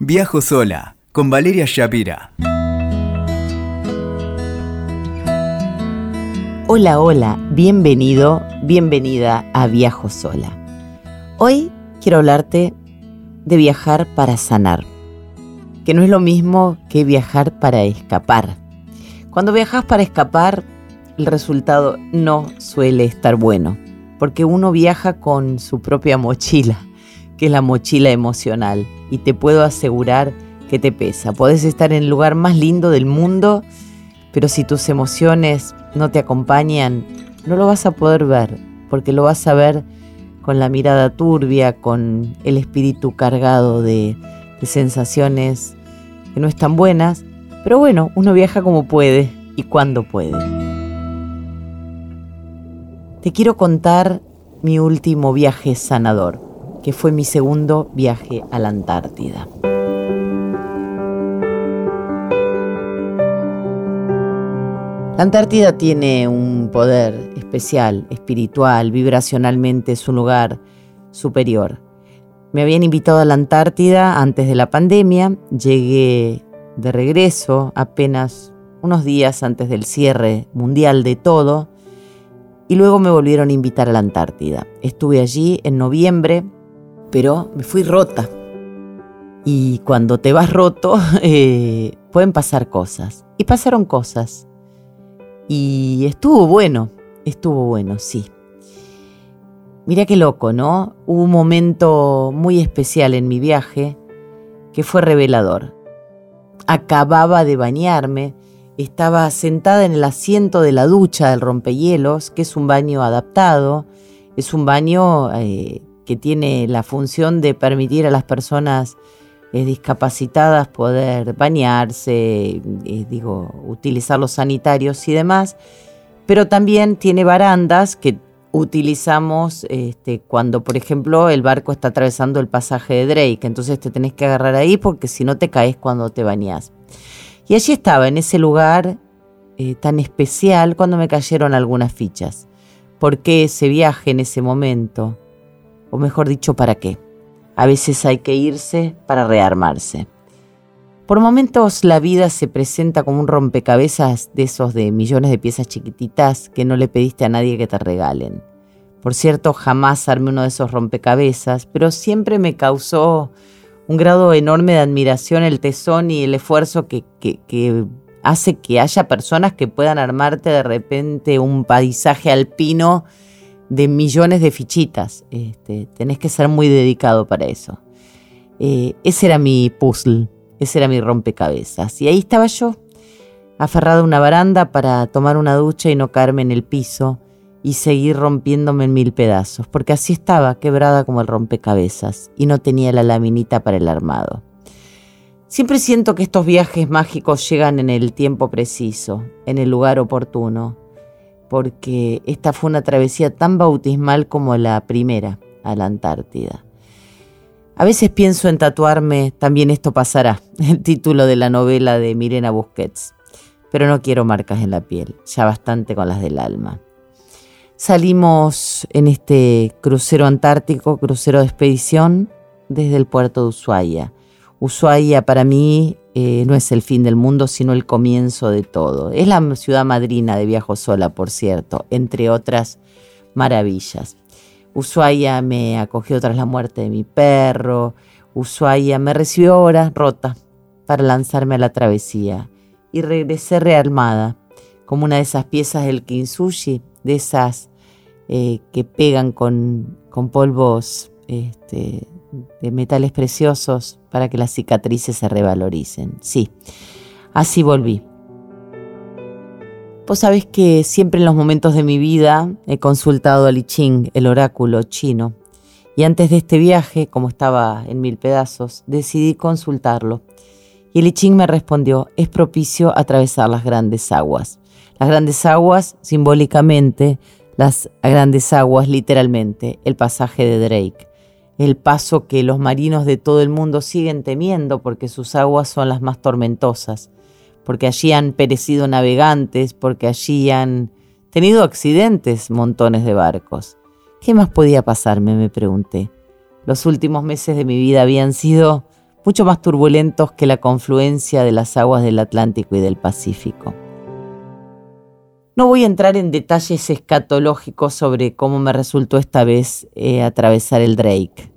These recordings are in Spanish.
Viajo sola con Valeria Shapira. Hola, hola, bienvenido, bienvenida a Viajo sola. Hoy quiero hablarte de viajar para sanar, que no es lo mismo que viajar para escapar. Cuando viajas para escapar, el resultado no suele estar bueno, porque uno viaja con su propia mochila que es la mochila emocional. Y te puedo asegurar que te pesa. Podés estar en el lugar más lindo del mundo, pero si tus emociones no te acompañan, no lo vas a poder ver, porque lo vas a ver con la mirada turbia, con el espíritu cargado de, de sensaciones que no están buenas. Pero bueno, uno viaja como puede y cuando puede. Te quiero contar mi último viaje sanador que fue mi segundo viaje a la Antártida. La Antártida tiene un poder especial, espiritual, vibracionalmente es un lugar superior. Me habían invitado a la Antártida antes de la pandemia, llegué de regreso apenas unos días antes del cierre mundial de todo y luego me volvieron a invitar a la Antártida. Estuve allí en noviembre pero me fui rota. Y cuando te vas roto, eh, pueden pasar cosas. Y pasaron cosas. Y estuvo bueno, estuvo bueno, sí. Mira qué loco, ¿no? Hubo un momento muy especial en mi viaje que fue revelador. Acababa de bañarme, estaba sentada en el asiento de la ducha del rompehielos, que es un baño adaptado, es un baño eh, que tiene la función de permitir a las personas eh, discapacitadas poder bañarse, eh, digo, utilizar los sanitarios y demás, pero también tiene barandas que utilizamos este, cuando, por ejemplo, el barco está atravesando el pasaje de Drake, entonces te tenés que agarrar ahí porque si no te caes cuando te bañas. Y allí estaba, en ese lugar eh, tan especial, cuando me cayeron algunas fichas. ¿Por qué ese viaje en ese momento? O mejor dicho, ¿para qué? A veces hay que irse para rearmarse. Por momentos la vida se presenta como un rompecabezas de esos de millones de piezas chiquititas que no le pediste a nadie que te regalen. Por cierto, jamás armé uno de esos rompecabezas, pero siempre me causó un grado enorme de admiración el tesón y el esfuerzo que, que, que hace que haya personas que puedan armarte de repente un paisaje alpino de millones de fichitas. Este, tenés que ser muy dedicado para eso. Eh, ese era mi puzzle, ese era mi rompecabezas. Y ahí estaba yo, aferrada a una baranda para tomar una ducha y no caerme en el piso y seguir rompiéndome en mil pedazos, porque así estaba, quebrada como el rompecabezas, y no tenía la laminita para el armado. Siempre siento que estos viajes mágicos llegan en el tiempo preciso, en el lugar oportuno, porque esta fue una travesía tan bautismal como la primera a la Antártida. A veces pienso en tatuarme También esto pasará, el título de la novela de Mirena Busquets, pero no quiero marcas en la piel, ya bastante con las del alma. Salimos en este crucero antártico, crucero de expedición, desde el puerto de Ushuaia. Ushuaia para mí eh, no es el fin del mundo, sino el comienzo de todo. Es la ciudad madrina de Viajo Sola, por cierto, entre otras maravillas. Ushuaia me acogió tras la muerte de mi perro. Ushuaia me recibió ahora rota para lanzarme a la travesía. Y regresé rearmada, como una de esas piezas del kintsugi, de esas eh, que pegan con, con polvos este, de metales preciosos para que las cicatrices se revaloricen. Sí, así volví. Vos sabés que siempre en los momentos de mi vida he consultado al I Ching, el oráculo chino, y antes de este viaje, como estaba en mil pedazos, decidí consultarlo. Y el I Ching me respondió, es propicio atravesar las grandes aguas. Las grandes aguas, simbólicamente, las grandes aguas, literalmente, el pasaje de Drake el paso que los marinos de todo el mundo siguen temiendo porque sus aguas son las más tormentosas, porque allí han perecido navegantes, porque allí han tenido accidentes montones de barcos. ¿Qué más podía pasarme? me pregunté. Los últimos meses de mi vida habían sido mucho más turbulentos que la confluencia de las aguas del Atlántico y del Pacífico. No voy a entrar en detalles escatológicos sobre cómo me resultó esta vez eh, atravesar el Drake,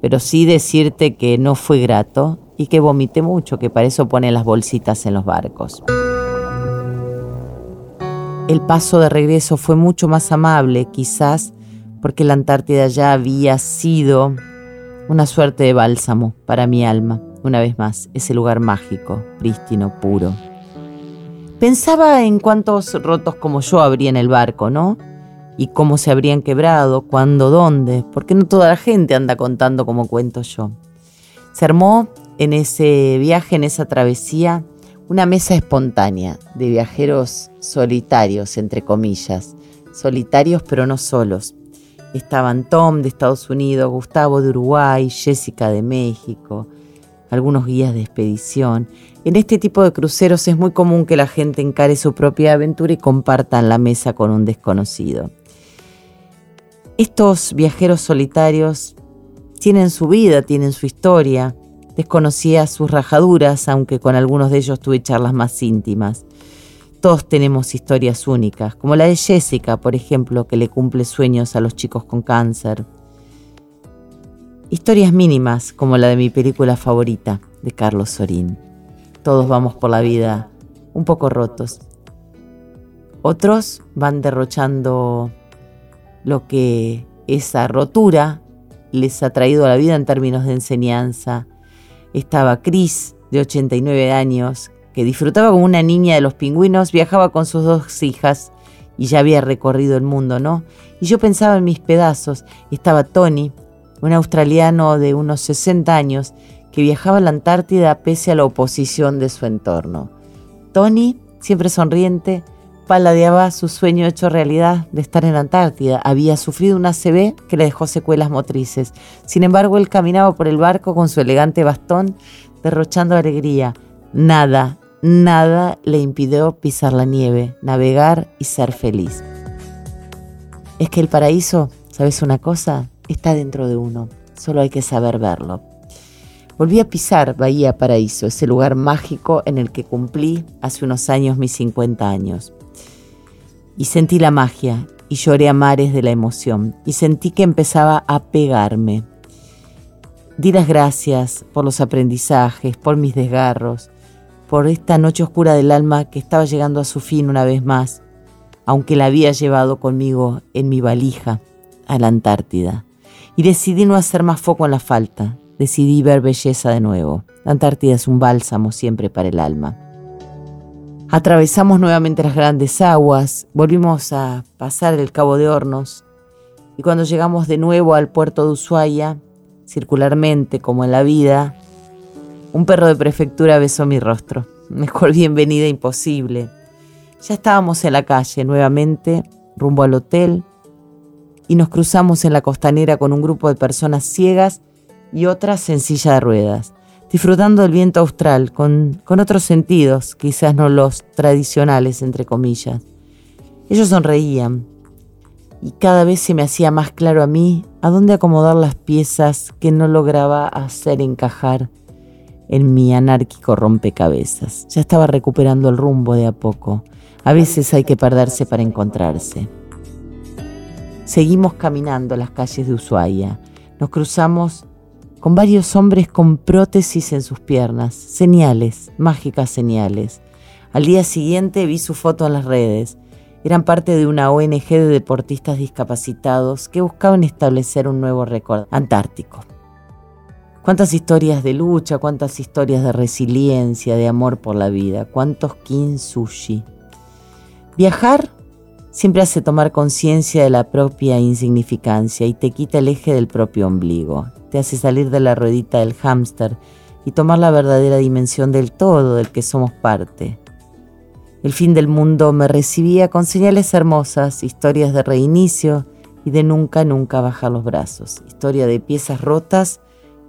pero sí decirte que no fue grato y que vomité mucho, que para eso ponen las bolsitas en los barcos. El paso de regreso fue mucho más amable, quizás porque la Antártida ya había sido una suerte de bálsamo para mi alma, una vez más, ese lugar mágico, prístino, puro. Pensaba en cuántos rotos como yo habría en el barco, ¿no? Y cómo se habrían quebrado, cuándo, dónde, porque no toda la gente anda contando como cuento yo. Se armó en ese viaje, en esa travesía, una mesa espontánea de viajeros solitarios, entre comillas, solitarios pero no solos. Estaban Tom de Estados Unidos, Gustavo de Uruguay, Jessica de México, algunos guías de expedición. En este tipo de cruceros es muy común que la gente encare su propia aventura y compartan la mesa con un desconocido. Estos viajeros solitarios tienen su vida, tienen su historia, Desconocía sus rajaduras, aunque con algunos de ellos tuve charlas más íntimas. Todos tenemos historias únicas, como la de Jessica, por ejemplo, que le cumple sueños a los chicos con cáncer. Historias mínimas, como la de mi película favorita, de Carlos Sorín. Todos vamos por la vida un poco rotos. Otros van derrochando lo que esa rotura les ha traído a la vida en términos de enseñanza, estaba Chris, de 89 años, que disfrutaba como una niña de los pingüinos, viajaba con sus dos hijas y ya había recorrido el mundo, ¿no? Y yo pensaba en mis pedazos. Estaba Tony, un australiano de unos 60 años, que viajaba a la Antártida pese a la oposición de su entorno. Tony, siempre sonriente, paladeaba su sueño hecho realidad de estar en la Antártida. Había sufrido una ACV que le dejó secuelas motrices. Sin embargo, él caminaba por el barco con su elegante bastón, derrochando alegría. Nada, nada le impidió pisar la nieve, navegar y ser feliz. Es que el paraíso, ¿sabes una cosa? Está dentro de uno. Solo hay que saber verlo. Volví a pisar Bahía Paraíso, ese lugar mágico en el que cumplí hace unos años mis 50 años y sentí la magia y lloré a mares de la emoción y sentí que empezaba a pegarme. Di las gracias por los aprendizajes, por mis desgarros, por esta noche oscura del alma que estaba llegando a su fin una vez más, aunque la había llevado conmigo en mi valija a la Antártida. Y decidí no hacer más foco en la falta, decidí ver belleza de nuevo. La Antártida es un bálsamo siempre para el alma. Atravesamos nuevamente las grandes aguas, volvimos a pasar el Cabo de Hornos y cuando llegamos de nuevo al puerto de Ushuaia, circularmente como en la vida, un perro de prefectura besó mi rostro. Mejor bienvenida imposible. Ya estábamos en la calle nuevamente, rumbo al hotel, y nos cruzamos en la costanera con un grupo de personas ciegas y otras en silla de ruedas disfrutando del viento austral con, con otros sentidos, quizás no los tradicionales, entre comillas. Ellos sonreían y cada vez se me hacía más claro a mí a dónde acomodar las piezas que no lograba hacer encajar en mi anárquico rompecabezas. Ya estaba recuperando el rumbo de a poco. A veces hay que perderse para encontrarse. Seguimos caminando las calles de Ushuaia. Nos cruzamos con varios hombres con prótesis en sus piernas, señales, mágicas señales. Al día siguiente vi su foto en las redes. Eran parte de una ONG de deportistas discapacitados que buscaban establecer un nuevo récord antártico. Cuántas historias de lucha, cuántas historias de resiliencia, de amor por la vida, cuántos kin sushi. Viajar siempre hace tomar conciencia de la propia insignificancia y te quita el eje del propio ombligo te hace salir de la ruedita del hámster y tomar la verdadera dimensión del todo del que somos parte. El fin del mundo me recibía con señales hermosas, historias de reinicio y de nunca, nunca bajar los brazos, historia de piezas rotas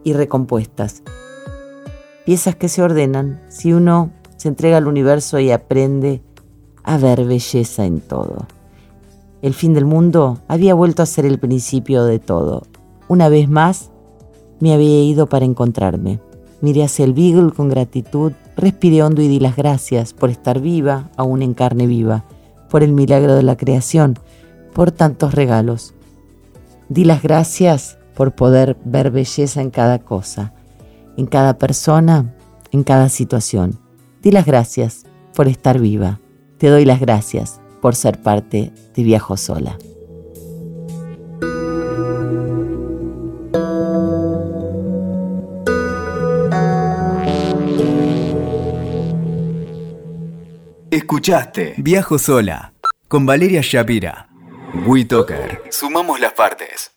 y recompuestas. Piezas que se ordenan si uno se entrega al universo y aprende a ver belleza en todo. El fin del mundo había vuelto a ser el principio de todo. Una vez más, me había ido para encontrarme. Miré hacia el Beagle con gratitud, respiré hondo y di las gracias por estar viva, aún en carne viva, por el milagro de la creación, por tantos regalos. Di las gracias por poder ver belleza en cada cosa, en cada persona, en cada situación. Di las gracias por estar viva. Te doy las gracias por ser parte de Viajo Sola. Escuchaste Viajo Sola con Valeria Shapira. WeToker. Sumamos las partes.